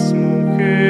las mujeres.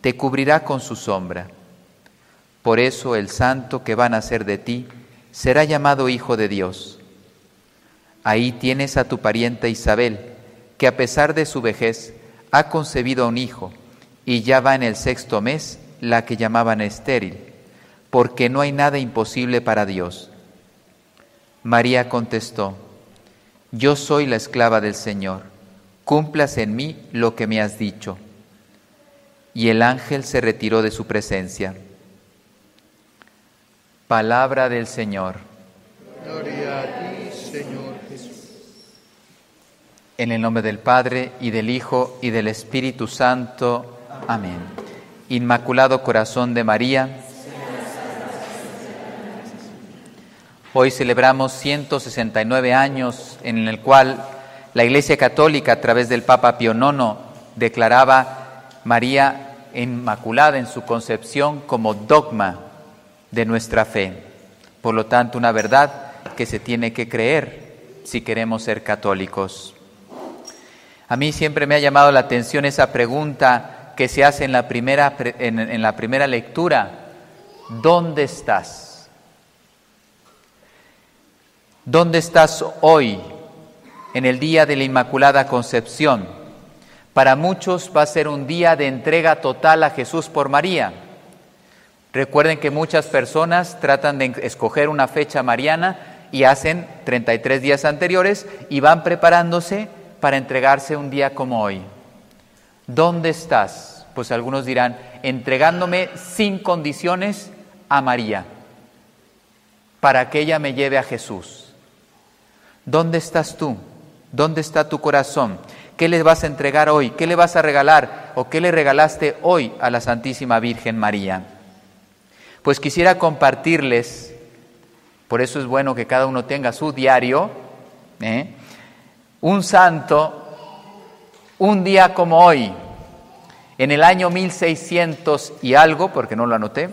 te cubrirá con su sombra. Por eso el santo que va a nacer de ti será llamado Hijo de Dios. Ahí tienes a tu parienta Isabel, que a pesar de su vejez ha concebido a un hijo, y ya va en el sexto mes la que llamaban estéril, porque no hay nada imposible para Dios. María contestó, yo soy la esclava del Señor, cúmplase en mí lo que me has dicho. Y el ángel se retiró de su presencia. Palabra del Señor. Gloria a ti, Señor Jesús. En el nombre del Padre y del Hijo y del Espíritu Santo. Amén. Inmaculado Corazón de María. Hoy celebramos 169 años en el cual la Iglesia Católica a través del Papa Pío IX declaraba María Inmaculada en su concepción como dogma de nuestra fe. Por lo tanto, una verdad que se tiene que creer si queremos ser católicos. A mí siempre me ha llamado la atención esa pregunta que se hace en la primera, en, en la primera lectura. ¿Dónde estás? ¿Dónde estás hoy en el día de la Inmaculada Concepción? Para muchos va a ser un día de entrega total a Jesús por María. Recuerden que muchas personas tratan de escoger una fecha mariana y hacen 33 días anteriores y van preparándose para entregarse un día como hoy. ¿Dónde estás? Pues algunos dirán, entregándome sin condiciones a María, para que ella me lleve a Jesús. ¿Dónde estás tú? ¿Dónde está tu corazón? ¿Qué le vas a entregar hoy? ¿Qué le vas a regalar? ¿O qué le regalaste hoy a la Santísima Virgen María? Pues quisiera compartirles, por eso es bueno que cada uno tenga su diario, ¿eh? un santo, un día como hoy, en el año 1600 y algo, porque no lo anoté,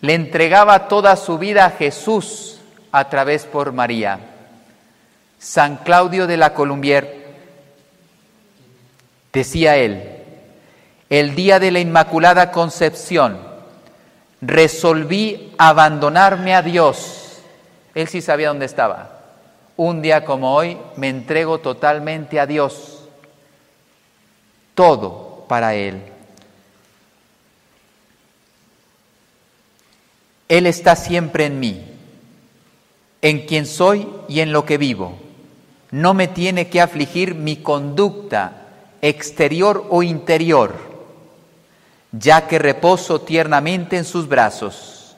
le entregaba toda su vida a Jesús a través por María. San Claudio de la Columbier, decía él, el día de la Inmaculada Concepción resolví abandonarme a Dios. Él sí sabía dónde estaba. Un día como hoy me entrego totalmente a Dios. Todo para Él. Él está siempre en mí en quien soy y en lo que vivo. No me tiene que afligir mi conducta exterior o interior, ya que reposo tiernamente en sus brazos.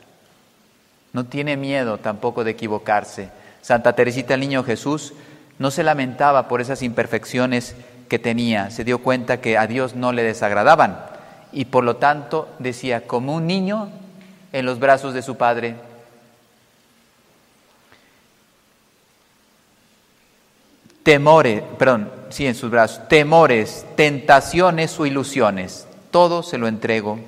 No tiene miedo tampoco de equivocarse. Santa Teresita el Niño Jesús no se lamentaba por esas imperfecciones que tenía, se dio cuenta que a Dios no le desagradaban y por lo tanto decía, como un niño en los brazos de su padre, temores, perdón, sí, en sus brazos, temores, tentaciones o ilusiones, todo se lo entrego.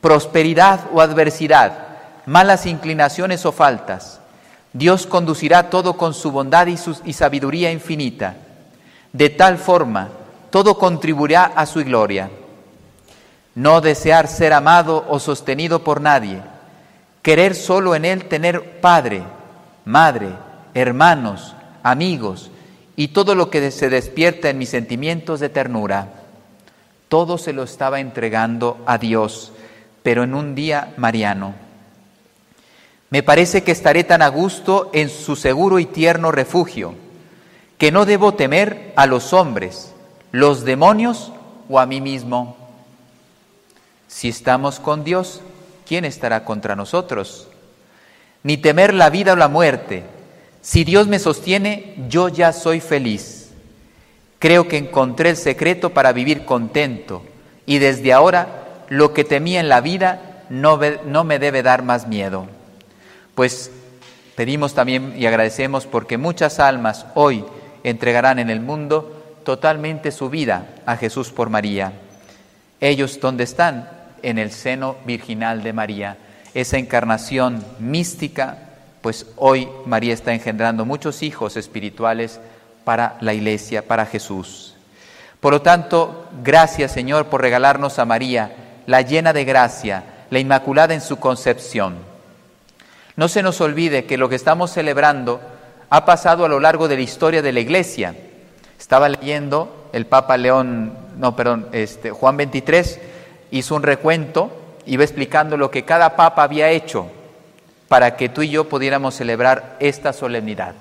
Prosperidad o adversidad, malas inclinaciones o faltas. Dios conducirá todo con su bondad y, su, y sabiduría infinita. De tal forma, todo contribuirá a su gloria. No desear ser amado o sostenido por nadie. Querer solo en Él tener padre, madre, hermanos, amigos y todo lo que se despierta en mis sentimientos de ternura. Todo se lo estaba entregando a Dios, pero en un día mariano. Me parece que estaré tan a gusto en su seguro y tierno refugio, que no debo temer a los hombres, los demonios o a mí mismo. Si estamos con Dios, ¿quién estará contra nosotros? Ni temer la vida o la muerte. Si Dios me sostiene, yo ya soy feliz. Creo que encontré el secreto para vivir contento y desde ahora lo que temía en la vida no, no me debe dar más miedo. Pues pedimos también y agradecemos porque muchas almas hoy entregarán en el mundo totalmente su vida a Jesús por María. Ellos, ¿dónde están? En el seno virginal de María. Esa encarnación mística, pues hoy María está engendrando muchos hijos espirituales para la iglesia, para Jesús. Por lo tanto, gracias Señor por regalarnos a María, la llena de gracia, la inmaculada en su concepción. No se nos olvide que lo que estamos celebrando ha pasado a lo largo de la historia de la iglesia. Estaba leyendo el Papa León, no, perdón, este, Juan 23 hizo un recuento, iba explicando lo que cada papa había hecho para que tú y yo pudiéramos celebrar esta solemnidad.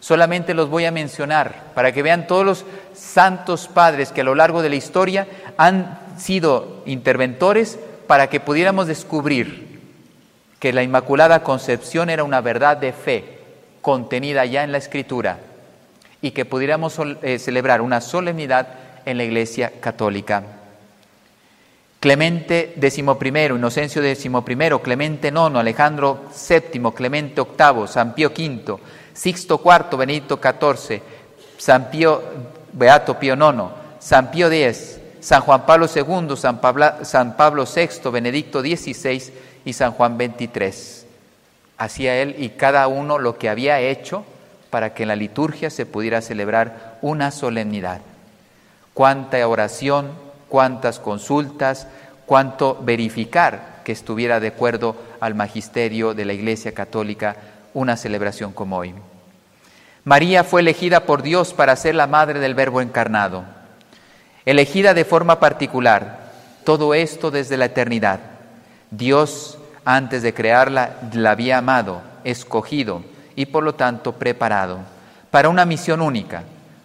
Solamente los voy a mencionar para que vean todos los santos padres que a lo largo de la historia han sido interventores para que pudiéramos descubrir que la Inmaculada Concepción era una verdad de fe contenida ya en la Escritura y que pudiéramos eh, celebrar una solemnidad en la Iglesia Católica. Clemente XI, Inocencio XI, Clemente IX, Alejandro VII, Clemente VIII, San Pío V, Sixto IV, Benedicto XIV, San Pío, Beato Pío IX, San Pío X, San Juan Pablo II, San San Pablo VI, Benedicto XVI y San Juan XXIII. Hacía él y cada uno lo que había hecho para que en la liturgia se pudiera celebrar una solemnidad. Cuánta oración, cuántas consultas, cuánto verificar que estuviera de acuerdo al magisterio de la Iglesia Católica una celebración como hoy. María fue elegida por Dios para ser la madre del Verbo encarnado, elegida de forma particular, todo esto desde la eternidad. Dios, antes de crearla, la había amado, escogido y por lo tanto preparado para una misión única,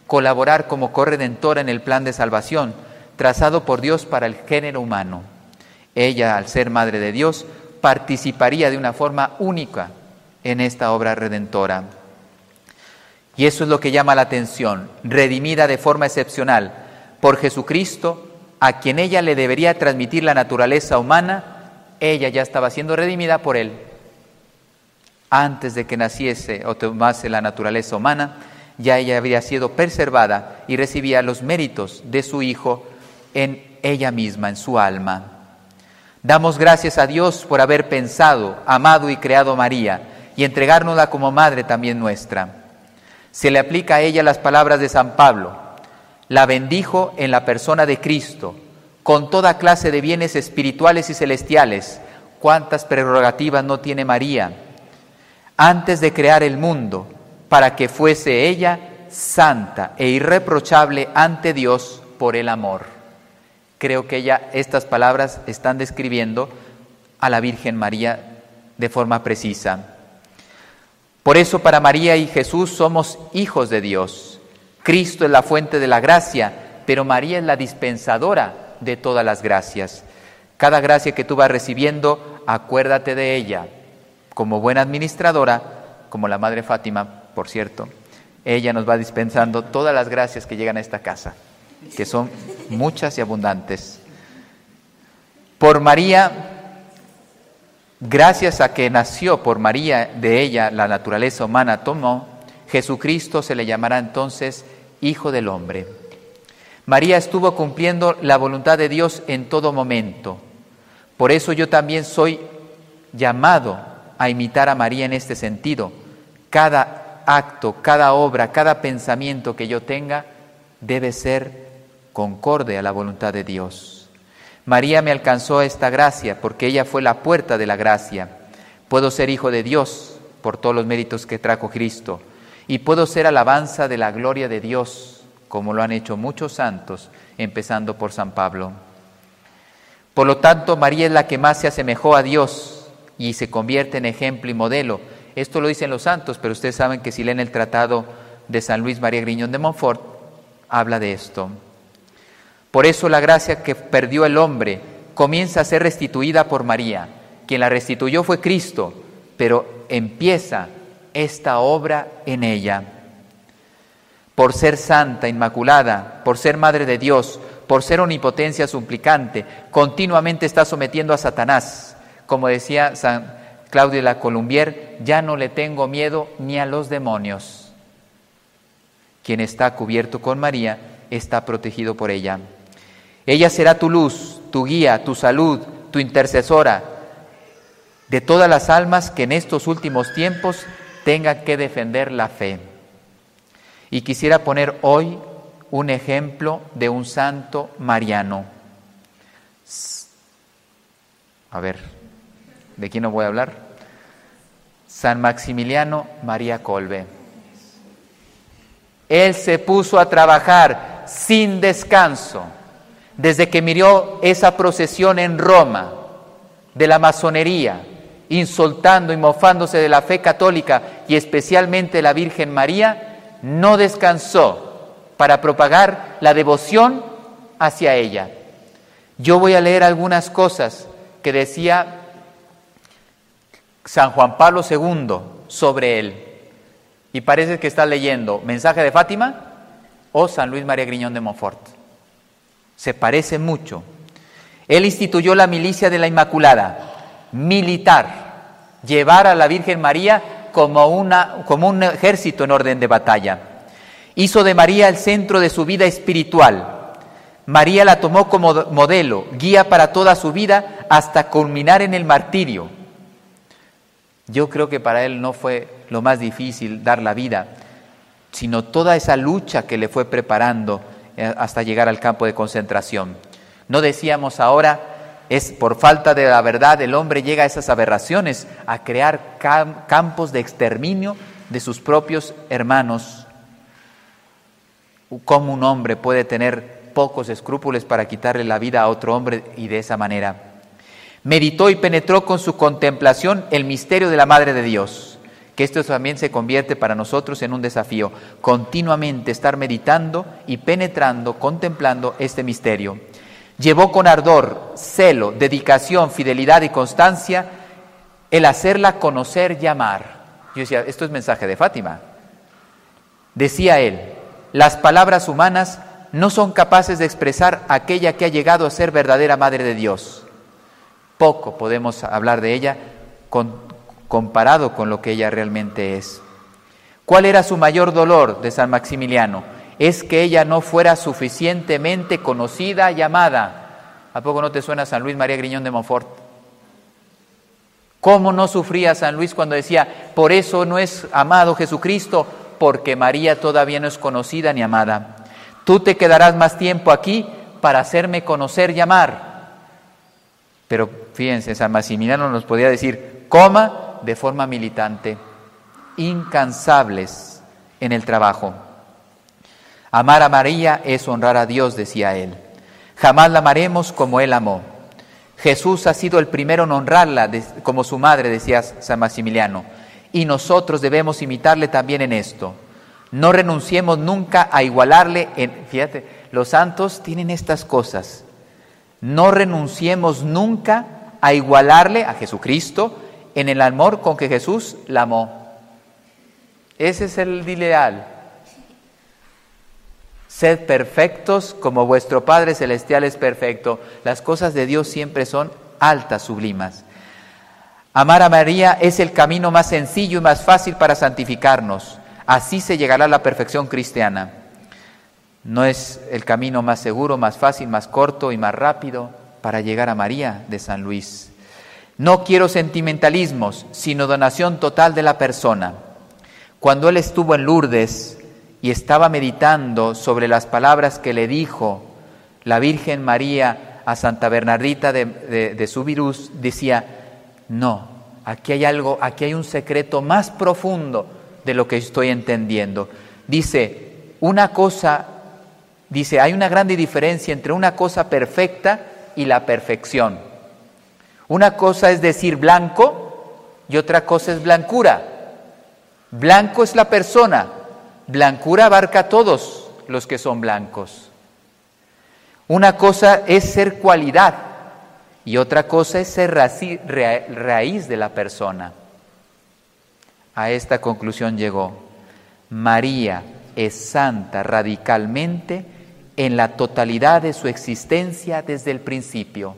colaborar como corredentora en el plan de salvación trazado por Dios para el género humano. Ella, al ser madre de Dios, participaría de una forma única en esta obra redentora. Y eso es lo que llama la atención, redimida de forma excepcional por Jesucristo, a quien ella le debería transmitir la naturaleza humana, ella ya estaba siendo redimida por él. Antes de que naciese o tomase la naturaleza humana, ya ella había sido preservada y recibía los méritos de su Hijo en ella misma, en su alma. Damos gracias a Dios por haber pensado, amado y creado a María y entregárnosla como madre también nuestra. Se le aplica a ella las palabras de San Pablo. La bendijo en la persona de Cristo, con toda clase de bienes espirituales y celestiales. ¿Cuántas prerrogativas no tiene María? Antes de crear el mundo, para que fuese ella santa e irreprochable ante Dios por el amor. Creo que ella, estas palabras están describiendo a la Virgen María de forma precisa. Por eso para María y Jesús somos hijos de Dios. Cristo es la fuente de la gracia, pero María es la dispensadora de todas las gracias. Cada gracia que tú vas recibiendo, acuérdate de ella. Como buena administradora, como la Madre Fátima, por cierto, ella nos va dispensando todas las gracias que llegan a esta casa, que son muchas y abundantes. Por María Gracias a que nació por María, de ella la naturaleza humana tomó, Jesucristo se le llamará entonces Hijo del Hombre. María estuvo cumpliendo la voluntad de Dios en todo momento. Por eso yo también soy llamado a imitar a María en este sentido. Cada acto, cada obra, cada pensamiento que yo tenga debe ser concorde a la voluntad de Dios. María me alcanzó esta gracia porque ella fue la puerta de la gracia. Puedo ser hijo de Dios por todos los méritos que trajo Cristo y puedo ser alabanza de la gloria de Dios, como lo han hecho muchos santos, empezando por San Pablo. Por lo tanto, María es la que más se asemejó a Dios y se convierte en ejemplo y modelo. Esto lo dicen los santos, pero ustedes saben que si leen el tratado de San Luis María Griñón de Montfort, habla de esto. Por eso la gracia que perdió el hombre comienza a ser restituida por María. Quien la restituyó fue Cristo, pero empieza esta obra en ella. Por ser santa, inmaculada, por ser madre de Dios, por ser omnipotencia suplicante, continuamente está sometiendo a Satanás. Como decía San Claudio de la Columbier, ya no le tengo miedo ni a los demonios. Quien está cubierto con María está protegido por ella. Ella será tu luz, tu guía, tu salud, tu intercesora de todas las almas que en estos últimos tiempos tengan que defender la fe. Y quisiera poner hoy un ejemplo de un santo mariano. A ver, ¿de quién no voy a hablar? San Maximiliano María Colbe. Él se puso a trabajar sin descanso desde que miró esa procesión en Roma de la masonería, insultando y mofándose de la fe católica y especialmente la Virgen María, no descansó para propagar la devoción hacia ella. Yo voy a leer algunas cosas que decía San Juan Pablo II sobre él. Y parece que está leyendo Mensaje de Fátima o San Luis María Griñón de Montfort. Se parece mucho. Él instituyó la milicia de la Inmaculada, militar, llevar a la Virgen María como, una, como un ejército en orden de batalla. Hizo de María el centro de su vida espiritual. María la tomó como modelo, guía para toda su vida hasta culminar en el martirio. Yo creo que para él no fue lo más difícil dar la vida, sino toda esa lucha que le fue preparando hasta llegar al campo de concentración. No decíamos ahora, es por falta de la verdad, el hombre llega a esas aberraciones, a crear campos de exterminio de sus propios hermanos. ¿Cómo un hombre puede tener pocos escrúpulos para quitarle la vida a otro hombre y de esa manera? Meditó y penetró con su contemplación el misterio de la Madre de Dios, que esto también se convierte para nosotros en un desafío, continuamente estar meditando y penetrando, contemplando este misterio. Llevó con ardor, celo, dedicación, fidelidad y constancia el hacerla conocer y amar. Yo decía, esto es mensaje de Fátima. Decía él, las palabras humanas no son capaces de expresar aquella que ha llegado a ser verdadera Madre de Dios. Poco podemos hablar de ella comparado con lo que ella realmente es. ¿Cuál era su mayor dolor de San Maximiliano? Es que ella no fuera suficientemente conocida y amada. ¿A poco no te suena San Luis María Griñón de Montfort? ¿Cómo no sufría San Luis cuando decía, por eso no es amado Jesucristo, porque María todavía no es conocida ni amada? Tú te quedarás más tiempo aquí para hacerme conocer y amar. Pero fíjense, San Maximiliano nos podía decir, coma de forma militante, incansables en el trabajo. Amar a María es honrar a Dios, decía él. Jamás la amaremos como Él amó. Jesús ha sido el primero en honrarla como su madre, decía San Maximiliano, y nosotros debemos imitarle también en esto. No renunciemos nunca a igualarle en... Fíjate, los santos tienen estas cosas. No renunciemos nunca a igualarle a Jesucristo en el amor con que Jesús la amó. Ese es el ideal. Sed perfectos como vuestro Padre Celestial es perfecto. Las cosas de Dios siempre son altas, sublimas. Amar a María es el camino más sencillo y más fácil para santificarnos. Así se llegará a la perfección cristiana. No es el camino más seguro, más fácil, más corto y más rápido para llegar a María de San Luis. No quiero sentimentalismos, sino donación total de la persona. Cuando él estuvo en Lourdes y estaba meditando sobre las palabras que le dijo la Virgen María a Santa Bernardita de, de, Subirús, decía, no, aquí hay algo, aquí hay un secreto más profundo de lo que estoy entendiendo. Dice, una cosa, dice, hay una grande diferencia entre una cosa perfecta y la perfección. Una cosa es decir blanco y otra cosa es blancura. Blanco es la persona, blancura abarca a todos los que son blancos. Una cosa es ser cualidad y otra cosa es ser raíz de la persona a esta conclusión llegó. María es santa radicalmente en la totalidad de su existencia desde el principio.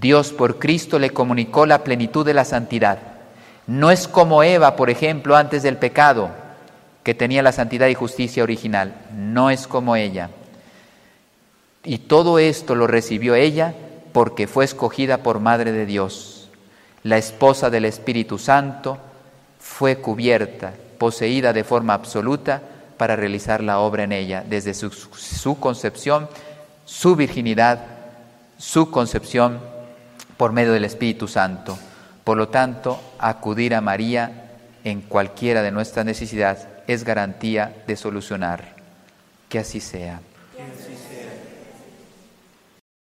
Dios por Cristo le comunicó la plenitud de la santidad. No es como Eva, por ejemplo, antes del pecado, que tenía la santidad y justicia original. No es como ella. Y todo esto lo recibió ella porque fue escogida por Madre de Dios la esposa del Espíritu Santo, fue cubierta, poseída de forma absoluta para realizar la obra en ella, desde su, concepción, su virginidad, su concepción por medio del Espíritu Santo. Por lo tanto, acudir a María en cualquiera de nuestras necesidades es garantía de solucionar. Que así sea.